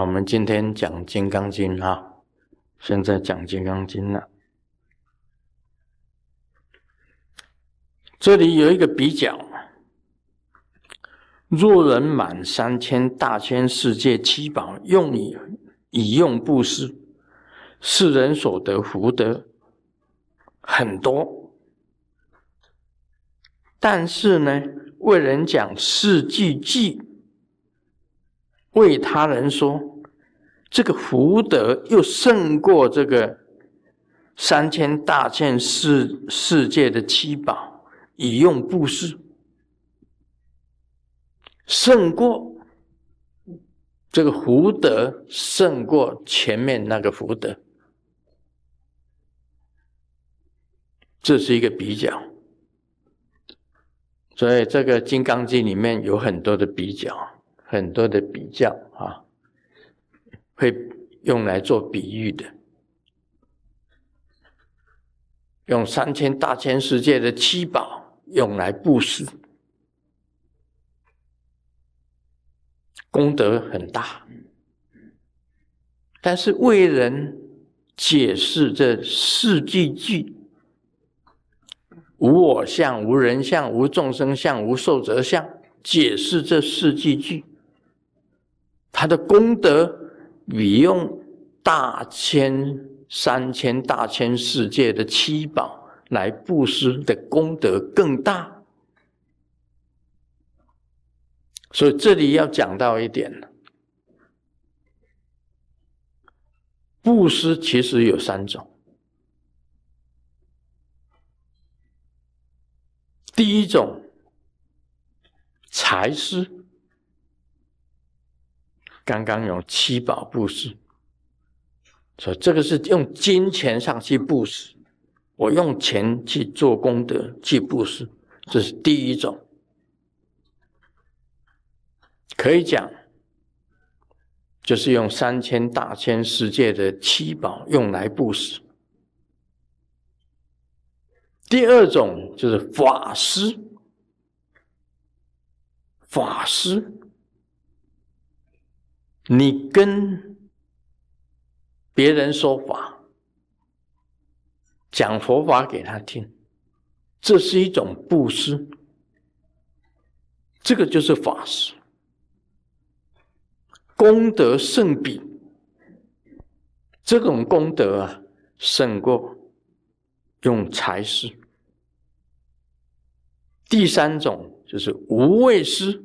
我们今天讲《金刚经》啊，现在讲《金刚经》了。这里有一个比较：若人满三千大千世界七宝，用以以用布施，世人所得福德很多。但是呢，为人讲四句偈。为他人说，这个福德又胜过这个三千大千世世界的七宝，以用布施，胜过这个福德，胜过前面那个福德，这是一个比较。所以这个《金刚经》里面有很多的比较。很多的比较啊，会用来做比喻的，用三千大千世界的七宝用来布施，功德很大。但是为人解释这四句句：无我相、无人相、无众生相、无寿者相，解释这四句句。他的功德比用大千、三千、大千世界的七宝来布施的功德更大，所以这里要讲到一点布施其实有三种，第一种财施。刚刚有七宝布施，所以这个是用金钱上去布施，我用钱去做功德去布施，这是第一种，可以讲，就是用三千大千世界的七宝用来布施。第二种就是法师，法师。你跟别人说法，讲佛法给他听，这是一种布施，这个就是法师，功德胜比，这种功德啊，胜过用财施。第三种就是无畏施。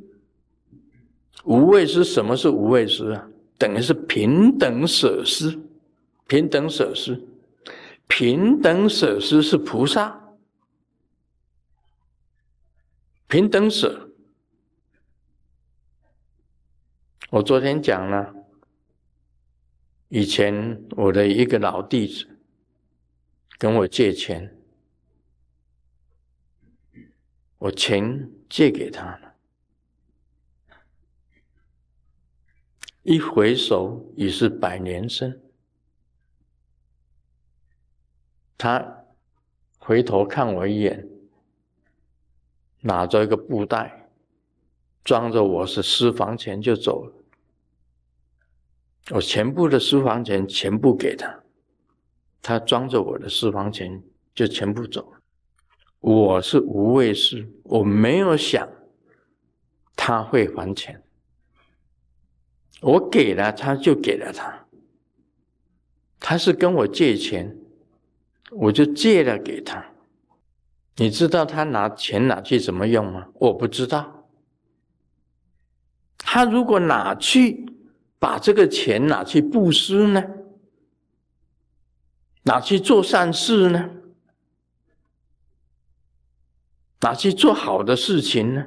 无畏施，什么是无畏施啊？等于是平等舍施，平等舍施，平等舍施是菩萨，平等舍。我昨天讲了，以前我的一个老弟子跟我借钱，我钱借给他了。一回首已是百年身，他回头看我一眼，拿着一个布袋，装着我是私房钱就走了。我全部的私房钱全部给他，他装着我的私房钱就全部走了。我是无畏事，我没有想他会还钱。我给了他，就给了他。他是跟我借钱，我就借了给他。你知道他拿钱拿去怎么用吗？我不知道。他如果拿去把这个钱拿去布施呢？拿去做善事呢？拿去做好的事情呢？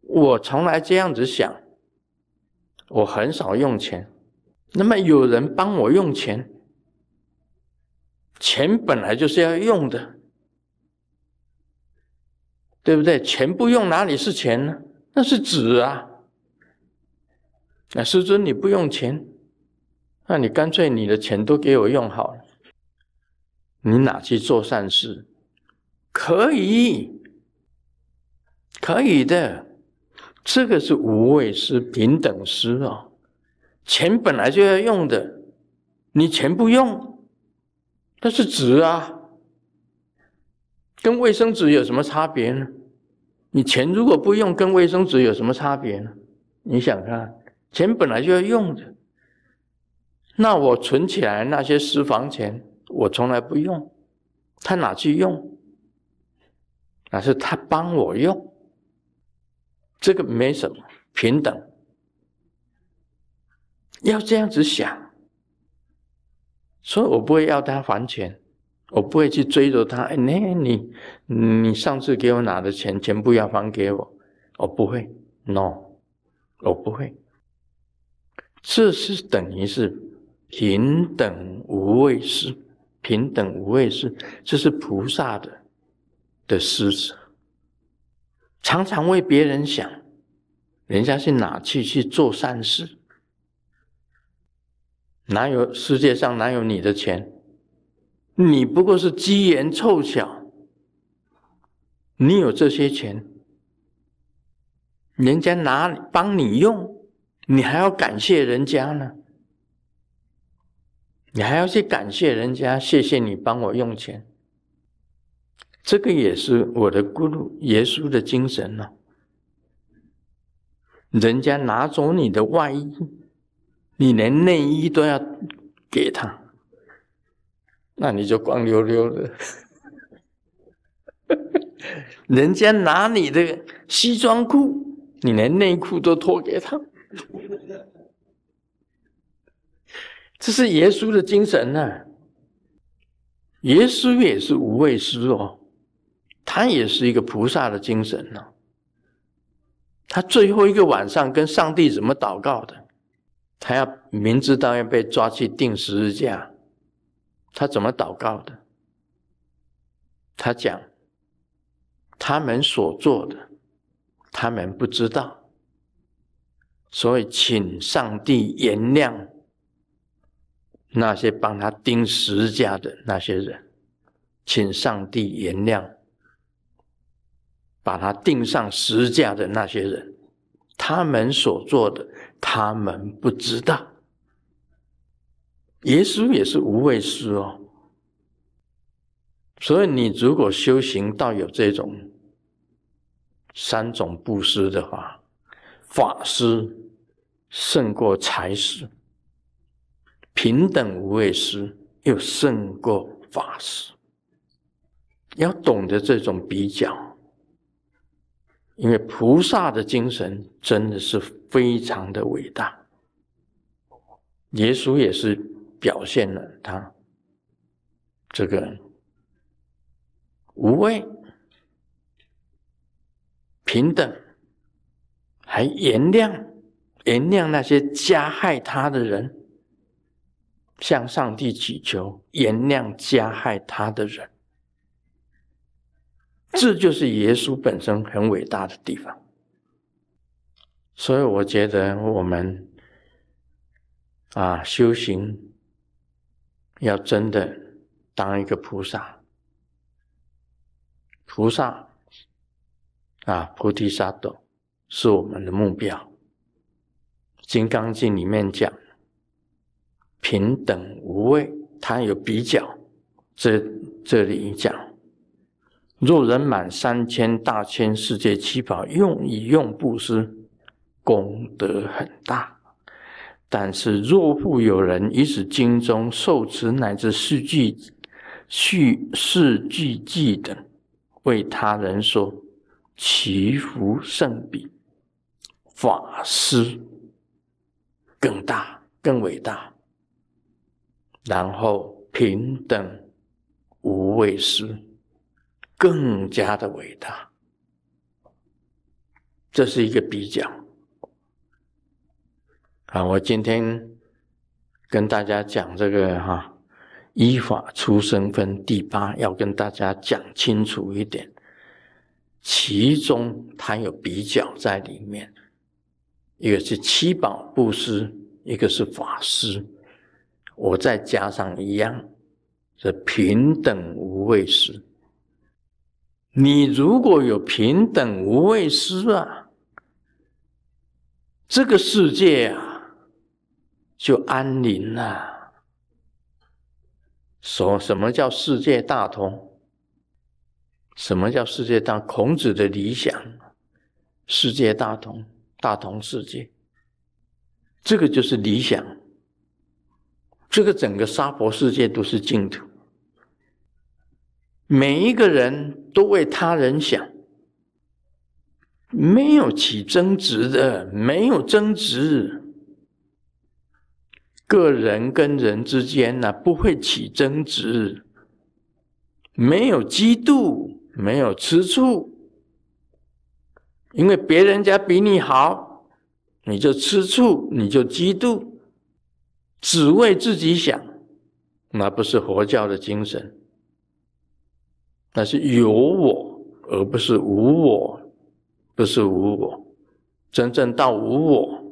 我从来这样子想。我很少用钱，那么有人帮我用钱，钱本来就是要用的，对不对？钱不用哪里是钱呢？那是纸啊！那师尊你不用钱，那你干脆你的钱都给我用好了，你拿去做善事，可以，可以的。这个是无畏施、平等施哦，钱本来就要用的，你钱不用，那是纸啊，跟卫生纸有什么差别呢？你钱如果不用，跟卫生纸有什么差别呢？你想看，钱本来就要用的，那我存起来那些私房钱，我从来不用，他哪去用？那是他帮我用，这个没什么平等。要这样子想，所以我不会要他还钱，我不会去追着他。哎，你你你上次给我拿的钱全部要还给我，我不会，no，我不会。这是等于是平等无畏事，平等无畏事，这是菩萨的的施舍，常常为别人想，人家是哪去去做善事。哪有世界上哪有你的钱？你不过是机缘凑巧，你有这些钱，人家拿帮你用，你还要感谢人家呢？你还要去感谢人家，谢谢你帮我用钱。这个也是我的咕噜耶稣的精神呢。人家拿走你的外衣。你连内衣都要给他，那你就光溜溜的。人家拿你的西装裤，你连内裤都脱给他，这是耶稣的精神呢。耶稣也是无畏师哦，他也是一个菩萨的精神呢。他最后一个晚上跟上帝怎么祷告的？他要明知道要被抓去钉十字架，他怎么祷告的？他讲：他们所做的，他们不知道，所以请上帝原谅那些帮他钉十字架的那些人，请上帝原谅把他钉上十字架的那些人，他们所做的。他们不知道，耶稣也是无畏师哦。所以，你如果修行到有这种三种布施的话，法师胜过财师，平等无畏师又胜过法师。要懂得这种比较。因为菩萨的精神真的是非常的伟大，耶稣也是表现了他这个无畏、平等，还原谅原谅那些加害他的人，向上帝祈求原谅加害他的人。这就是耶稣本身很伟大的地方，所以我觉得我们啊修行要真的当一个菩萨，菩萨啊菩提萨埵是我们的目标。《金刚经》里面讲平等无畏，它有比较，这这里讲。若人满三千大千世界七宝用以用布施，功德很大。但是若复有人以此经中受持乃至世句、续世句偈等，为他人说，其福胜比法师更大、更伟大。然后平等无畏师。更加的伟大，这是一个比较啊！我今天跟大家讲这个哈，依法出生分第八，要跟大家讲清楚一点，其中它有比较在里面，一个是七宝布施，一个是法师，我再加上一样，是平等无畏施。你如果有平等无畏师啊，这个世界啊，就安宁了。说什么叫世界大同？什么叫世界大？孔子的理想，世界大同，大同世界，这个就是理想。这个整个娑婆世界都是净土，每一个人都为他人想，没有起争执的，没有争执。个人跟人之间呢，不会起争执，没有嫉妒。没有吃醋，因为别人家比你好，你就吃醋，你就嫉妒，只为自己想，那不是佛教的精神，那是有我而不是无我，不是无我，真正到无我，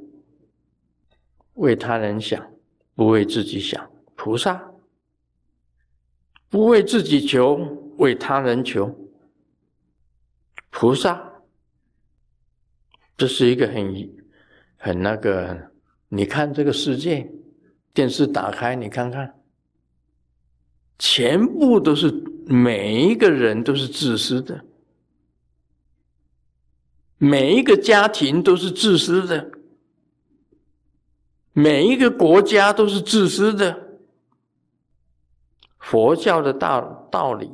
为他人想，不为自己想，菩萨不为自己求，为他人求。菩萨，这是一个很很那个。你看这个世界，电视打开，你看看，全部都是每一个人都是自私的，每一个家庭都是自私的，每一个国家都是自私的。佛教的大道理。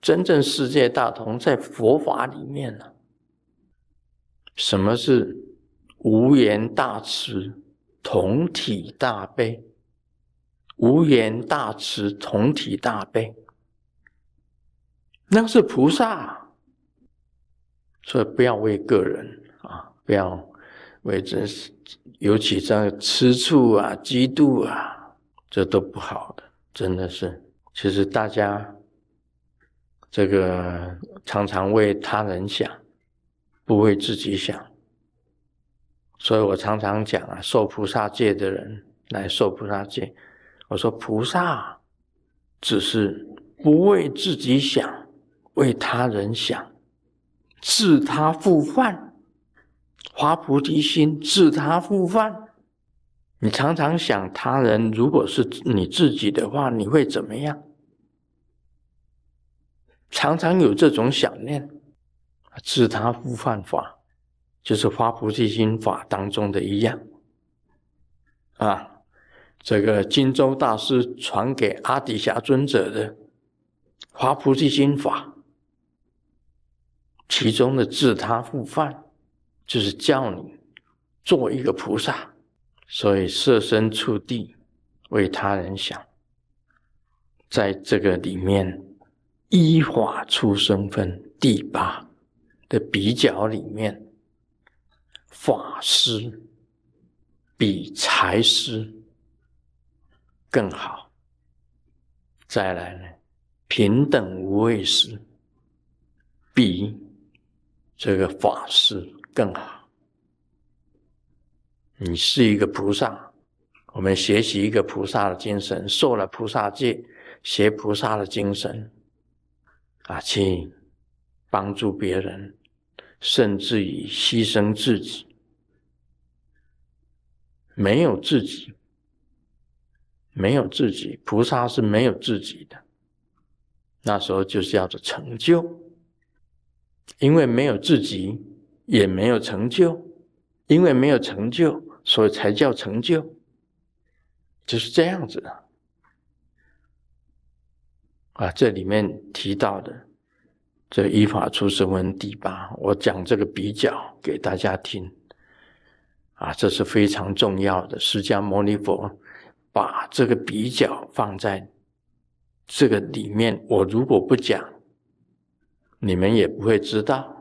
真正世界大同在佛法里面呢。什么是无言大慈，同体大悲？无言大慈，同体大悲，那是菩萨。所以不要为个人啊，不要为这，尤其这吃醋啊、嫉妒啊，这都不好的。真的是，其实大家。这个常常为他人想，不为自己想，所以我常常讲啊，受菩萨戒的人来受菩萨戒，我说菩萨只是不为自己想，为他人想，自他复犯，发菩提心，自他复犯。你常常想他人，如果是你自己的话，你会怎么样？常常有这种想念，自他复犯法，就是发菩提心法当中的一样。啊，这个荆州大师传给阿底峡尊者的发菩提心法，其中的自他复犯，就是叫你做一个菩萨，所以设身处地为他人想，在这个里面。依法出生分第八的比较里面，法师比财师更好。再来呢，平等无畏师比这个法师更好。你是一个菩萨，我们学习一个菩萨的精神，受了菩萨戒，学菩萨的精神。啊，去帮助别人，甚至于牺牲自己，没有自己，没有自己，菩萨是没有自己的。那时候就叫做成就，因为没有自己，也没有成就，因为没有成就，所以才叫成就，就是这样子的。啊，这里面提到的这依法出生文第八，我讲这个比较给大家听。啊，这是非常重要的。释迦牟尼佛把这个比较放在这个里面，我如果不讲，你们也不会知道。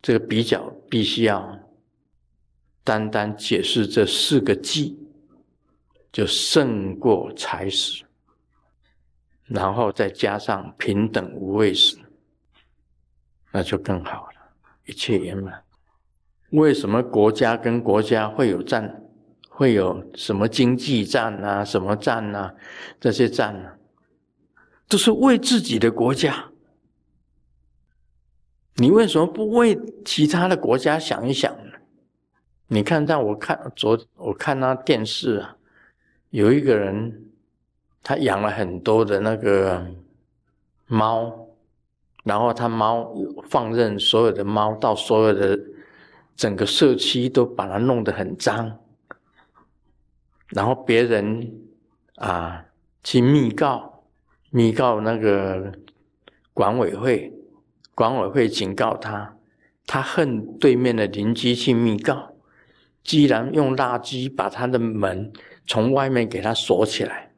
这个比较必须要单单解释这四个计，就胜过财死。然后再加上平等无畏时，那就更好了，一切圆满。为什么国家跟国家会有战？会有什么经济战啊？什么战啊？这些战呢，都是为自己的国家。你为什么不为其他的国家想一想呢？你看，让我看昨我看那电视啊，有一个人，他养了很多的那个猫，然后他猫放任所有的猫到所有的整个社区都把它弄得很脏，然后别人啊去密告，密告那个管委会，管委会警告他，他恨对面的邻居去密告。居然用垃圾把他的门从外面给他锁起来，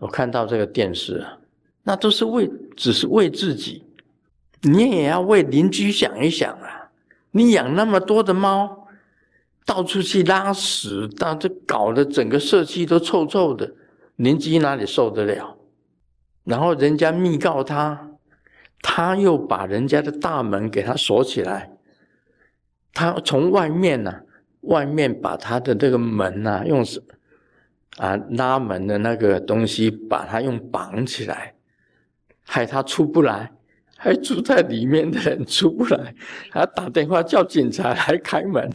我看到这个电视啊，那都是为只是为自己，你也要为邻居想一想啊！你养那么多的猫，到处去拉屎，到这搞得整个社区都臭臭的，邻居哪里受得了？然后人家密告他，他又把人家的大门给他锁起来，他从外面呢。外面把他的这个门呐，用啊拉门的那个东西，把他用绑起来，害他出不来，还住在里面的人出不来，还打电话叫警察来开门，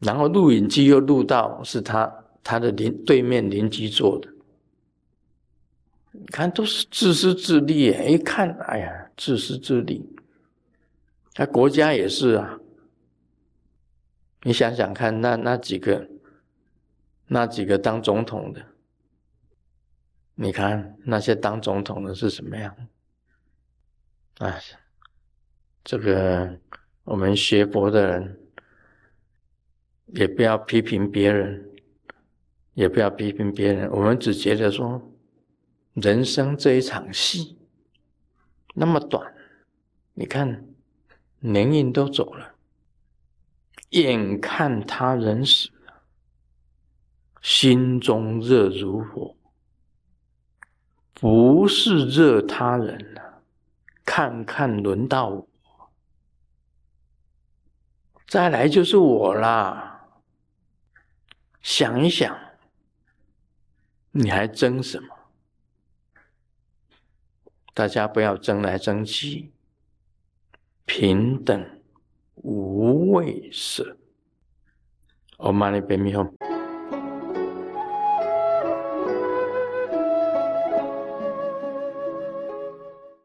然后录影机又录到是他他的邻对面邻居做的，你看都是自私自利，一看哎呀自私自利，那国家也是啊。你想想看，那那几个，那几个当总统的，你看那些当总统的是什么样？哎，这个我们学佛的人，也不要批评别人，也不要批评别人，我们只觉得说，人生这一场戏那么短，你看年运都走了。眼看他人死了，心中热如火。不是热他人了，看看轮到我，再来就是我啦。想一想，你还争什么？大家不要争来争去，平等。无畏舍，阿弥陀佛。